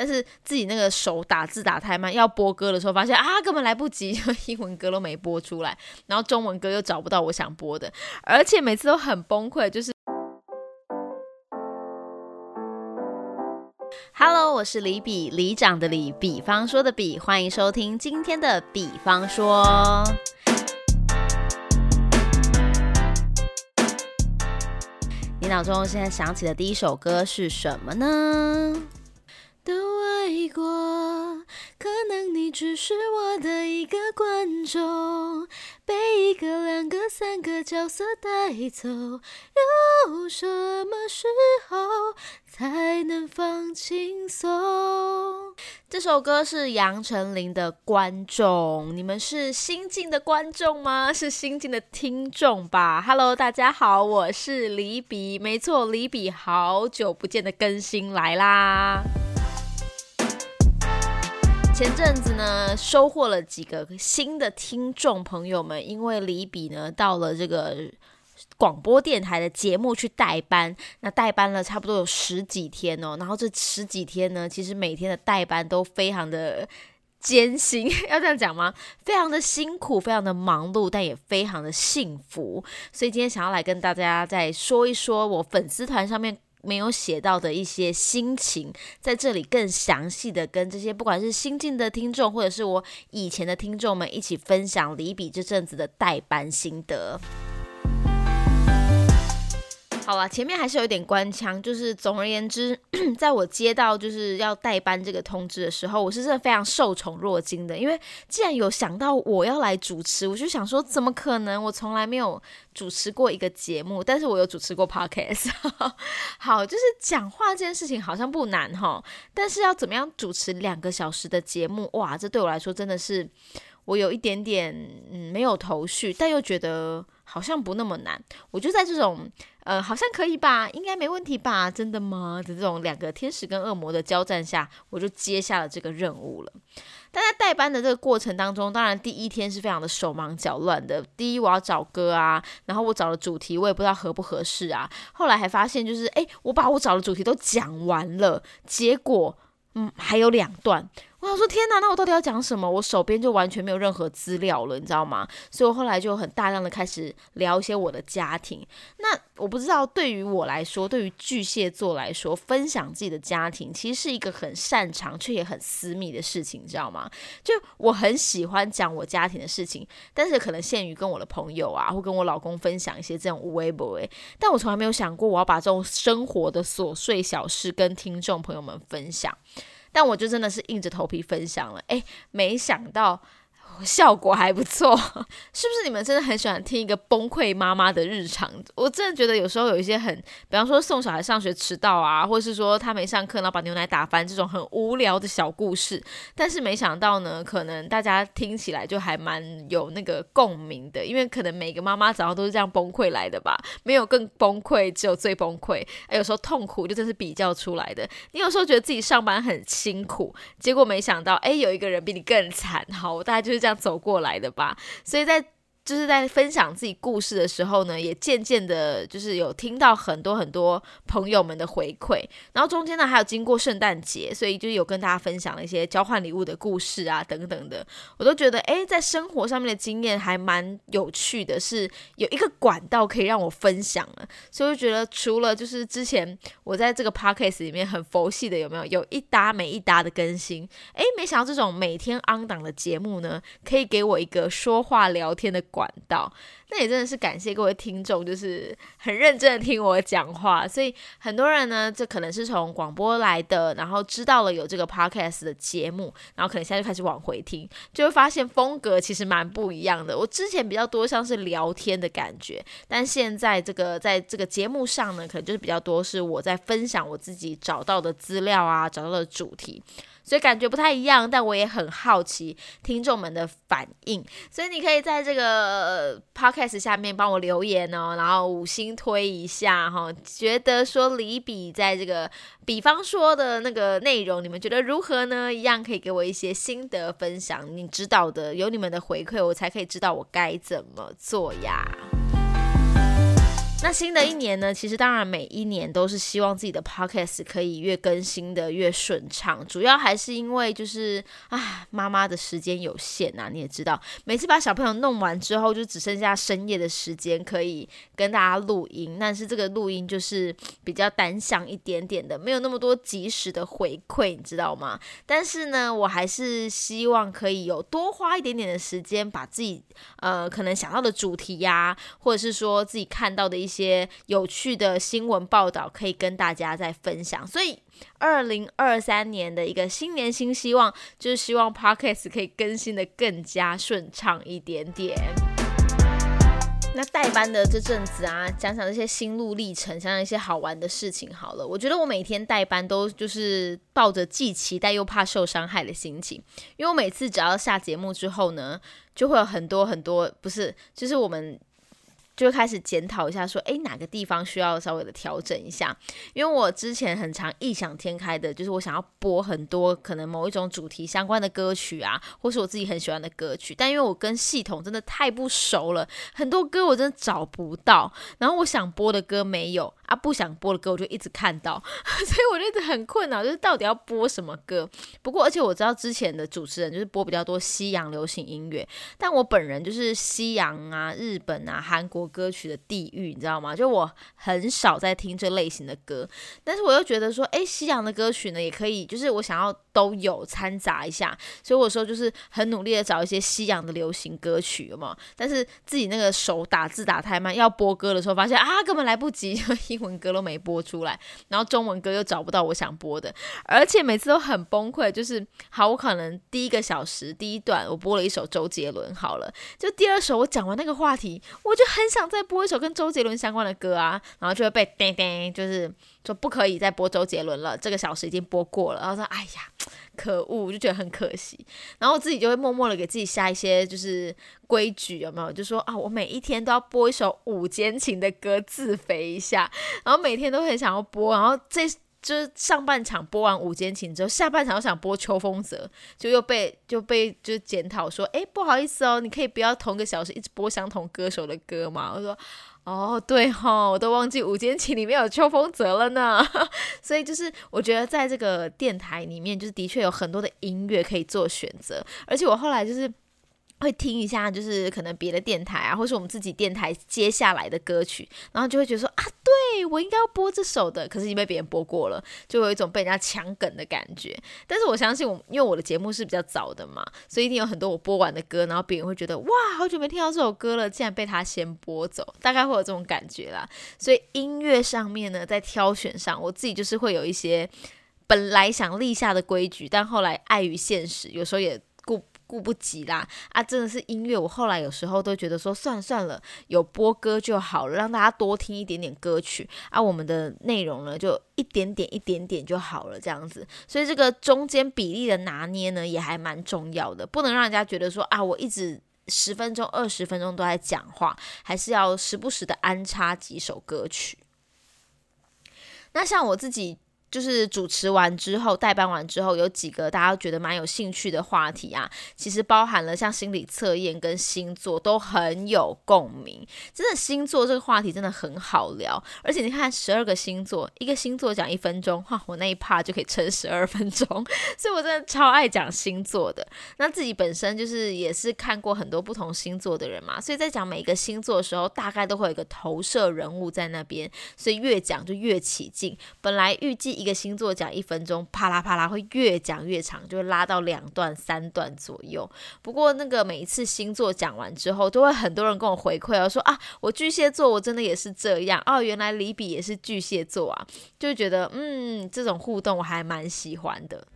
但是自己那个手打字打太慢，要播歌的时候发现啊根本来不及，英文歌都没播出来，然后中文歌又找不到我想播的，而且每次都很崩溃，就是。Hello，我是李比，李长的李，比方说的比，欢迎收听今天的比方说。你脑中现在想起的第一首歌是什么呢？都爱过，可能你只是我的一个观众，被一个、两个、三个角色带走，要什么时候才能放轻松？这首歌是杨丞琳的《观众》，你们是新进的观众吗？是新进的听众吧？Hello，大家好，我是李比，没错，李比，好久不见的更新来啦。前阵子呢，收获了几个新的听众朋友们，因为李比呢到了这个广播电台的节目去代班，那代班了差不多有十几天哦，然后这十几天呢，其实每天的代班都非常的艰辛，要这样讲吗？非常的辛苦，非常的忙碌，但也非常的幸福，所以今天想要来跟大家再说一说我粉丝团上面。没有写到的一些心情，在这里更详细的跟这些不管是新进的听众，或者是我以前的听众们一起分享李比这阵子的代班心得。好了，前面还是有点官腔，就是总而言之，在我接到就是要代班这个通知的时候，我是真的非常受宠若惊的，因为既然有想到我要来主持，我就想说，怎么可能？我从来没有主持过一个节目，但是我有主持过 podcast。好，就是讲话这件事情好像不难哈，但是要怎么样主持两个小时的节目，哇，这对我来说真的是我有一点点嗯没有头绪，但又觉得好像不那么难。我就在这种。呃，好像可以吧，应该没问题吧？真的吗？的这种两个天使跟恶魔的交战下，我就接下了这个任务了。但在代班的这个过程当中，当然第一天是非常的手忙脚乱的。第一，我要找歌啊，然后我找的主题我也不知道合不合适啊。后来还发现，就是哎，我把我找的主题都讲完了，结果嗯还有两段。我想说，天哪，那我到底要讲什么？我手边就完全没有任何资料了，你知道吗？所以我后来就很大量的开始聊一些我的家庭。那我不知道，对于我来说，对于巨蟹座来说，分享自己的家庭其实是一个很擅长却也很私密的事情，你知道吗？就我很喜欢讲我家庭的事情，但是可能限于跟我的朋友啊，或跟我老公分享一些这种微博，但我从来没有想过我要把这种生活的琐碎小事跟听众朋友们分享。但我就真的是硬着头皮分享了，哎，没想到。效果还不错，是不是你们真的很喜欢听一个崩溃妈妈的日常？我真的觉得有时候有一些很，比方说送小孩上学迟到啊，或者是说他没上课然后把牛奶打翻这种很无聊的小故事，但是没想到呢，可能大家听起来就还蛮有那个共鸣的，因为可能每个妈妈早上都是这样崩溃来的吧，没有更崩溃，只有最崩溃。有时候痛苦就真是比较出来的。你有时候觉得自己上班很辛苦，结果没想到，哎，有一个人比你更惨。好，大家就是这样。走过来的吧，所以在。就是在分享自己故事的时候呢，也渐渐的，就是有听到很多很多朋友们的回馈。然后中间呢，还有经过圣诞节，所以就有跟大家分享了一些交换礼物的故事啊，等等的。我都觉得，哎，在生活上面的经验还蛮有趣的，是有一个管道可以让我分享了。所以我觉得，除了就是之前我在这个 podcast 里面很佛系的，有没有有一搭没一搭的更新？哎，没想到这种每天 on 档的节目呢，可以给我一个说话聊天的。管道，那也真的是感谢各位听众，就是很认真的听我讲话。所以很多人呢，这可能是从广播来的，然后知道了有这个 podcast 的节目，然后可能现在就开始往回听，就会发现风格其实蛮不一样的。我之前比较多像是聊天的感觉，但现在这个在这个节目上呢，可能就是比较多是我在分享我自己找到的资料啊，找到的主题。所以感觉不太一样，但我也很好奇听众们的反应，所以你可以在这个 podcast 下面帮我留言哦，然后五星推一下哈，觉得说李比在这个比方说的那个内容，你们觉得如何呢？一样可以给我一些心得分享，你知道的，有你们的回馈，我才可以知道我该怎么做呀。那新的一年呢？其实当然每一年都是希望自己的 podcast 可以越更新的越顺畅，主要还是因为就是啊，妈妈的时间有限呐，你也知道，每次把小朋友弄完之后，就只剩下深夜的时间可以跟大家录音，但是这个录音就是比较单向一点点的，没有那么多及时的回馈，你知道吗？但是呢，我还是希望可以有多花一点点的时间，把自己呃可能想到的主题呀，或者是说自己看到的一。些有趣的新闻报道可以跟大家再分享，所以二零二三年的一个新年新希望，就是希望 Podcast 可以更新的更加顺畅一点点。那代班的这阵子啊，讲讲这些心路历程，讲讲一些好玩的事情好了。我觉得我每天代班都就是抱着既期待又怕受伤害的心情，因为我每次只要下节目之后呢，就会有很多很多，不是，就是我们。就开始检讨一下，说，哎，哪个地方需要稍微的调整一下？因为我之前很常异想天开的，就是我想要播很多可能某一种主题相关的歌曲啊，或是我自己很喜欢的歌曲，但因为我跟系统真的太不熟了，很多歌我真的找不到，然后我想播的歌没有。啊，不想播的歌我就一直看到，所以我就一直很困扰，就是到底要播什么歌。不过，而且我知道之前的主持人就是播比较多西洋流行音乐，但我本人就是西洋啊、日本啊、韩国歌曲的地狱，你知道吗？就我很少在听这类型的歌，但是我又觉得说，哎，西洋的歌曲呢也可以，就是我想要都有掺杂一下，所以我说就是很努力的找一些西洋的流行歌曲，有有？但是自己那个手打字打太慢，要播歌的时候发现啊，根本来不及，文歌都没播出来，然后中文歌又找不到我想播的，而且每次都很崩溃。就是好，我可能第一个小时第一段我播了一首周杰伦，好了，就第二首我讲完那个话题，我就很想再播一首跟周杰伦相关的歌啊，然后就会被叮叮，就是说不可以再播周杰伦了，这个小时已经播过了。然后说，哎呀。可恶，就觉得很可惜，然后自己就会默默的给自己下一些就是规矩，有没有？就说啊，我每一天都要播一首五间情的歌自肥一下，然后每天都很想要播，然后这就是上半场播完五间情之后，下半场又想播秋风泽，就又被就被就检讨说，哎，不好意思哦，你可以不要同个小时一直播相同歌手的歌吗？我说。哦，对哈，我都忘记《午间情》里面有秋风泽了呢。所以就是我觉得在这个电台里面，就是的确有很多的音乐可以做选择，而且我后来就是。会听一下，就是可能别的电台啊，或是我们自己电台接下来的歌曲，然后就会觉得说啊，对我应该要播这首的，可是已经被别人播过了，就有一种被人家抢梗的感觉。但是我相信我，因为我的节目是比较早的嘛，所以一定有很多我播完的歌，然后别人会觉得哇，好久没听到这首歌了，竟然被他先播走，大概会有这种感觉啦。所以音乐上面呢，在挑选上，我自己就是会有一些本来想立下的规矩，但后来碍于现实，有时候也。顾不及啦啊！真的是音乐，我后来有时候都觉得说，算了算了，有播歌就好了，让大家多听一点点歌曲啊。我们的内容呢，就一点点一点点就好了，这样子。所以这个中间比例的拿捏呢，也还蛮重要的，不能让人家觉得说啊，我一直十分钟、二十分钟都在讲话，还是要时不时的安插几首歌曲。那像我自己。就是主持完之后，代班完之后，有几个大家觉得蛮有兴趣的话题啊，其实包含了像心理测验跟星座都很有共鸣。真的星座这个话题真的很好聊，而且你看十二个星座，一个星座讲一分钟，哇，我那一趴就可以撑十二分钟，所以我真的超爱讲星座的。那自己本身就是也是看过很多不同星座的人嘛，所以在讲每一个星座的时候，大概都会有一个投射人物在那边，所以越讲就越起劲。本来预计。一个星座讲一分钟，啪啦啪啦会越讲越长，就会拉到两段、三段左右。不过那个每一次星座讲完之后，都会很多人跟我回馈哦，说啊，我巨蟹座，我真的也是这样哦，原来李比也是巨蟹座啊，就觉得嗯，这种互动我还蛮喜欢的。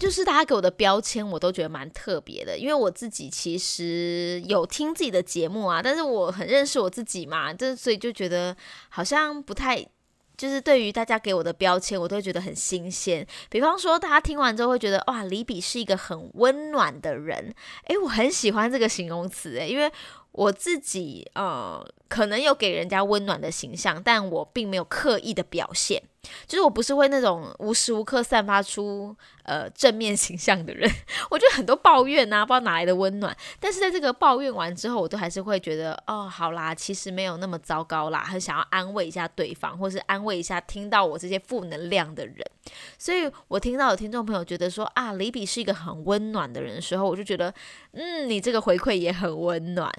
就是大家给我的标签，我都觉得蛮特别的，因为我自己其实有听自己的节目啊，但是我很认识我自己嘛，这所以就觉得好像不太，就是对于大家给我的标签，我都会觉得很新鲜。比方说，大家听完之后会觉得哇，李比是一个很温暖的人，诶，我很喜欢这个形容词，诶，因为我自己呃，可能有给人家温暖的形象，但我并没有刻意的表现。就是我不是会那种无时无刻散发出呃正面形象的人，我觉得很多抱怨啊，不知道哪来的温暖。但是在这个抱怨完之后，我都还是会觉得，哦，好啦，其实没有那么糟糕啦，很想要安慰一下对方，或是安慰一下听到我这些负能量的人。所以我听到有听众朋友觉得说啊，李比是一个很温暖的人的时候，我就觉得，嗯，你这个回馈也很温暖。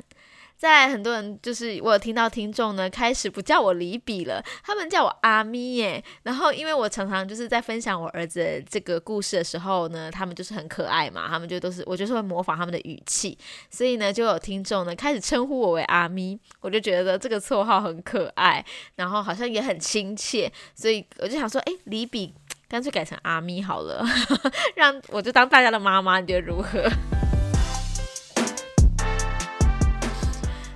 在很多人就是我有听到听众呢，开始不叫我李比了，他们叫我阿咪耶。然后因为我常常就是在分享我儿子这个故事的时候呢，他们就是很可爱嘛，他们就都是我就是会模仿他们的语气，所以呢就有听众呢开始称呼我为阿咪，我就觉得这个绰号很可爱，然后好像也很亲切，所以我就想说，哎，李比干脆改成阿咪好了，让我就当大家的妈妈，你觉得如何？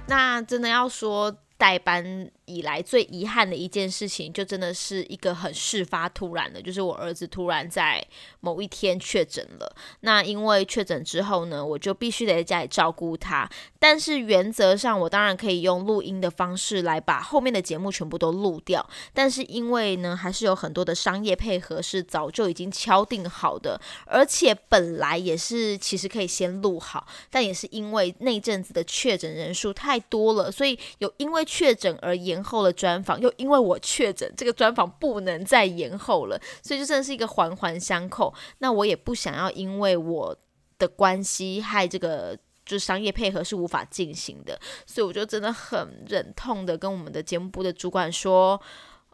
那真的要说代班。以来最遗憾的一件事情，就真的是一个很事发突然的，就是我儿子突然在某一天确诊了。那因为确诊之后呢，我就必须得在家里照顾他。但是原则上，我当然可以用录音的方式来把后面的节目全部都录掉。但是因为呢，还是有很多的商业配合是早就已经敲定好的，而且本来也是其实可以先录好，但也是因为那阵子的确诊人数太多了，所以有因为确诊而延。延后了专访，又因为我确诊，这个专访不能再延后了，所以就真的是一个环环相扣。那我也不想要因为我的关系害这个，就商业配合是无法进行的，所以我就真的很忍痛的跟我们的节目部的主管说，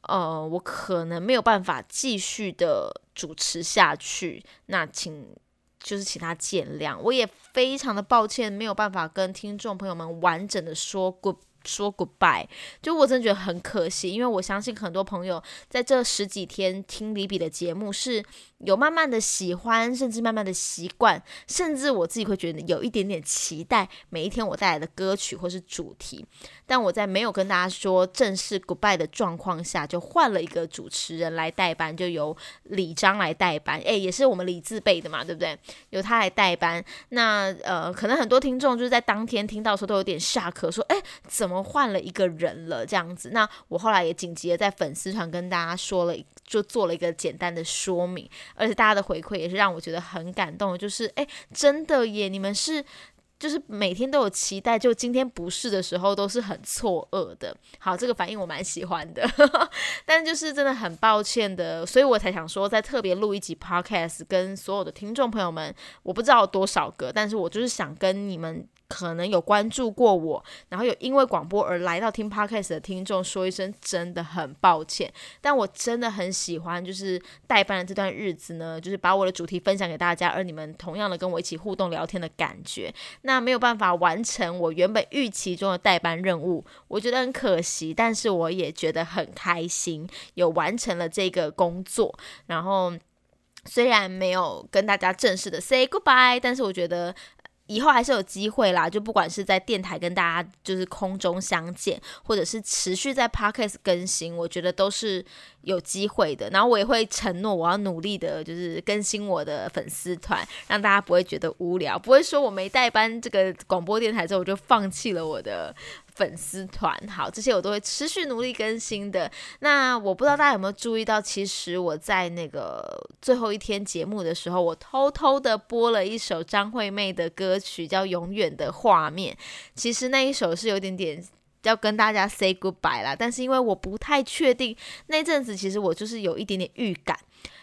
呃，我可能没有办法继续的主持下去，那请就是请他见谅。我也非常的抱歉，没有办法跟听众朋友们完整的说 good。说 goodbye，就我真的觉得很可惜，因为我相信很多朋友在这十几天听李比的节目是。有慢慢的喜欢，甚至慢慢的习惯，甚至我自己会觉得有一点点期待每一天我带来的歌曲或是主题。但我在没有跟大家说正式 goodbye 的状况下，就换了一个主持人来代班，就由李章来代班。诶，也是我们李字辈的嘛，对不对？由他来代班。那呃，可能很多听众就是在当天听到的时候都有点下课，说诶，怎么我们换了一个人了这样子？那我后来也紧急的在粉丝团跟大家说了，就做了一个简单的说明。而且大家的回馈也是让我觉得很感动，就是哎，真的耶！你们是就是每天都有期待，就今天不是的时候都是很错愕的。好，这个反应我蛮喜欢的，但就是真的很抱歉的，所以我才想说再特别录一集 podcast，跟所有的听众朋友们，我不知道多少个，但是我就是想跟你们。可能有关注过我，然后有因为广播而来到听 podcast 的听众，说一声真的很抱歉。但我真的很喜欢，就是代班的这段日子呢，就是把我的主题分享给大家，而你们同样的跟我一起互动聊天的感觉。那没有办法完成我原本预期中的代班任务，我觉得很可惜，但是我也觉得很开心，有完成了这个工作。然后虽然没有跟大家正式的 say goodbye，但是我觉得。以后还是有机会啦，就不管是在电台跟大家就是空中相见，或者是持续在 podcast 更新，我觉得都是有机会的。然后我也会承诺，我要努力的，就是更新我的粉丝团，让大家不会觉得无聊，不会说我没带班这个广播电台之后，我就放弃了我的。粉丝团好，这些我都会持续努力更新的。那我不知道大家有没有注意到，其实我在那个最后一天节目的时候，我偷偷的播了一首张惠妹的歌曲，叫《永远的画面》。其实那一首是有点点要跟大家 say goodbye 啦，但是因为我不太确定，那阵子其实我就是有一点点预感。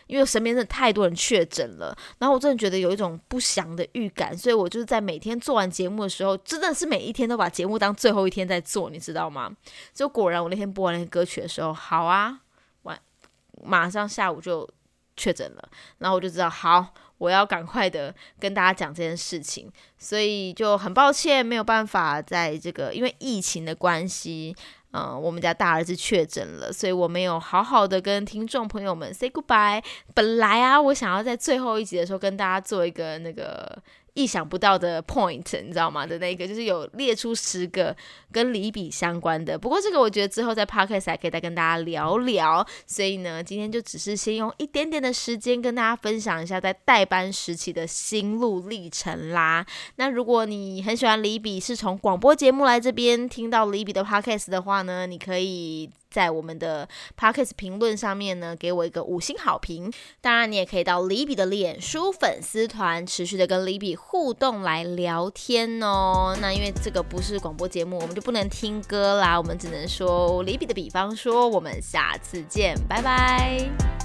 因为身边真的太多人确诊了，然后我真的觉得有一种不祥的预感，所以我就是在每天做完节目的时候，真的是每一天都把节目当最后一天在做，你知道吗？就果然我那天播完那个歌曲的时候，好啊，完马上下午就确诊了，然后我就知道，好，我要赶快的跟大家讲这件事情，所以就很抱歉没有办法在这个因为疫情的关系。嗯，我们家大儿子确诊了，所以我没有好好的跟听众朋友们 say goodbye。本来啊，我想要在最后一集的时候跟大家做一个那个。意想不到的 point，你知道吗？的那个就是有列出十个跟离比相关的。不过这个我觉得之后在 podcast 还可以再跟大家聊聊。所以呢，今天就只是先用一点点的时间跟大家分享一下在代班时期的心路历程啦。那如果你很喜欢离比，是从广播节目来这边听到离比的 podcast 的话呢，你可以。在我们的 podcast 评论上面呢，给我一个五星好评。当然，你也可以到 Libby 的脸书粉丝团，持续的跟 Libby 互动来聊天哦。那因为这个不是广播节目，我们就不能听歌啦，我们只能说 Libby 的比方说。我们下次见，拜拜。